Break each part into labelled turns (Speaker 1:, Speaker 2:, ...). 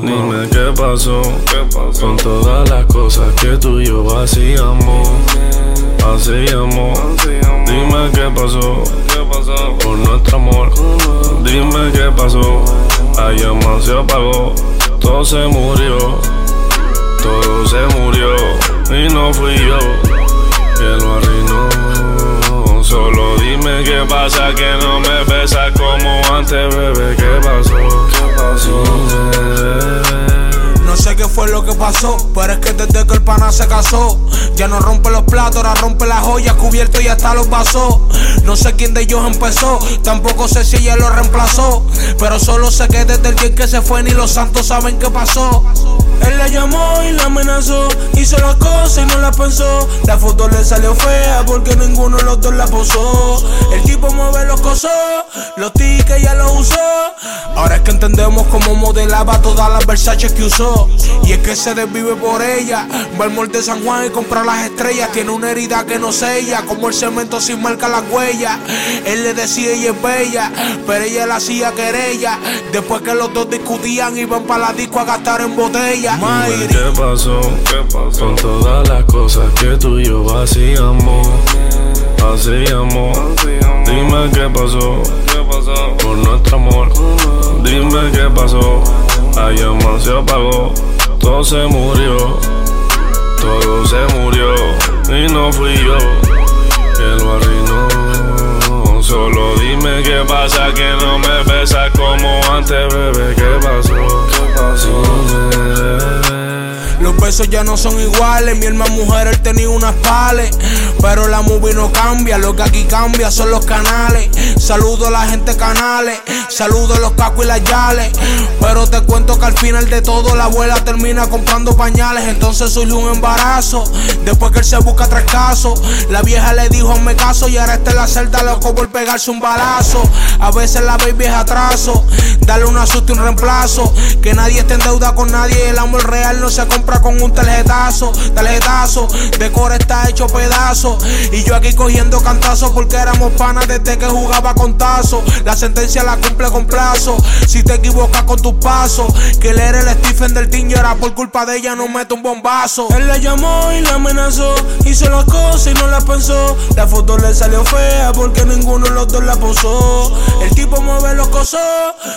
Speaker 1: Dime qué pasó, con todas las cosas que tú y yo hacíamos. Hacíamos. Dime qué pasó, por nuestro amor. Dime qué pasó. Ayer más se apagó, todo se murió, todo se murió y no fui yo que lo arruinó. Solo dime qué pasa que no me besas como antes, bebé. ¿Qué pasó? ¿Qué pasó?
Speaker 2: No sé qué fue lo que pasó, pero es que desde que el pana se casó, ya no rompe los platos, ahora rompe las joyas, cubierto y hasta los vasos. No sé quién de ellos empezó, tampoco sé si ella lo reemplazó, pero solo sé que desde el día que se fue ni los santos saben qué pasó. Él la llamó y la amenazó, hizo las cosas y no la pensó. La foto le salió fea porque ninguno de los dos la posó. El tipo mueve los cosos, los tickets ya los usó. Ahora es que entendemos cómo modelaba todas las Versace que usó. Y es que se desvive por ella. Va al mall de San Juan y compra las estrellas. Tiene una herida que no sella, como el cemento sin marca la huella. Él le decía ella es bella, pero ella la hacía querella. Después que los dos discutían, iban para la disco a gastar en botella.
Speaker 1: Dime qué pasó, con todas las cosas que tú y yo hacíamos. Hacíamos. Dime qué pasó, por nuestro amor. Dime qué pasó. Ayer más se apagó, todo se murió, todo se murió y no fui yo que lo arruinó. Solo dime qué pasa que no me besas como antes, bebé. ¿Qué pasó? ¿Qué pasó?
Speaker 2: Los besos ya no son iguales. Mi hermana mujer, él tenía unas pales. Pero la movie no cambia. Lo que aquí cambia son los canales. Saludo a la gente canales. Saludo a los cacos y las yales. Pero te cuento que al final de todo la abuela termina comprando pañales. Entonces surge un embarazo. Después que él se busca tres casos. La vieja le dijo me caso y ahora está en la celda loco por pegarse un balazo. A veces la baby es atraso. Dale un asusto y un reemplazo. Que nadie esté en deuda con nadie. El amor real no se compra con un tarjetazo, tarjetazo. De core está hecho pedazo. Y yo aquí cogiendo cantazos porque éramos panas desde que jugaba con tazo. La sentencia la cumple con plazo. Si te equivocas con tus pasos, que él era el Stephen del team, yo era por culpa de ella, no meto un bombazo. Él la llamó y la amenazó. Hizo las cosas y no la pensó. La foto le salió fea porque ninguno de los dos la posó. El tipo mueve los cosos,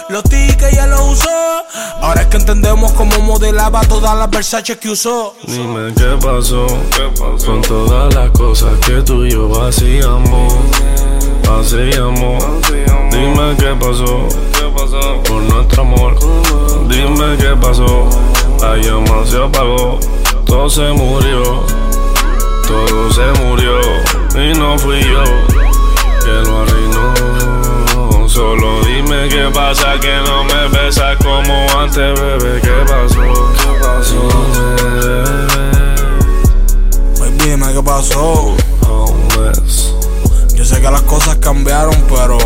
Speaker 2: los tickets ya los usó. Ahora es que entendemos cómo modelaba todas las Versace que usó.
Speaker 1: Dime qué pasó, con todas las cosas que tú y yo hacíamos. Hacíamos. Dime qué pasó, por nuestro amor. Dime qué pasó. Ayer más se apagó, todo se murió, todo se murió y no fui yo que lo arruinó. Solo dime qué pasa que no me besas como antes, bebé. ¿Qué pasó? ¿Qué pasó?
Speaker 2: Baby, dime qué pasó. Yo sé que las cosas cambiaron, pero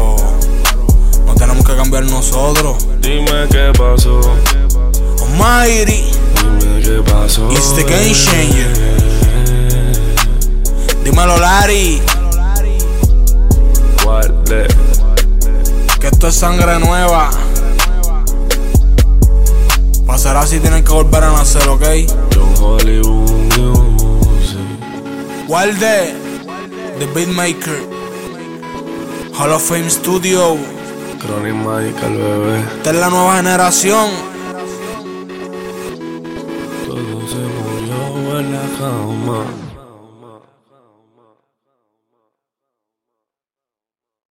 Speaker 2: no tenemos que cambiar nosotros.
Speaker 1: Dime qué pasó.
Speaker 2: Almighty,
Speaker 1: Dime qué pasó.
Speaker 2: It's the game changer. dímelo Larry,
Speaker 1: Guarde.
Speaker 2: que esto es sangre nueva. Pasará así, tienen que volver a nacer, ¿ok?
Speaker 1: John Hollywood Music.
Speaker 2: Walde, The Beatmaker, Hall of Fame Studio.
Speaker 1: Chronic Magical, bebé.
Speaker 2: Esta es la nueva generación.
Speaker 1: Todo se murió en la cama.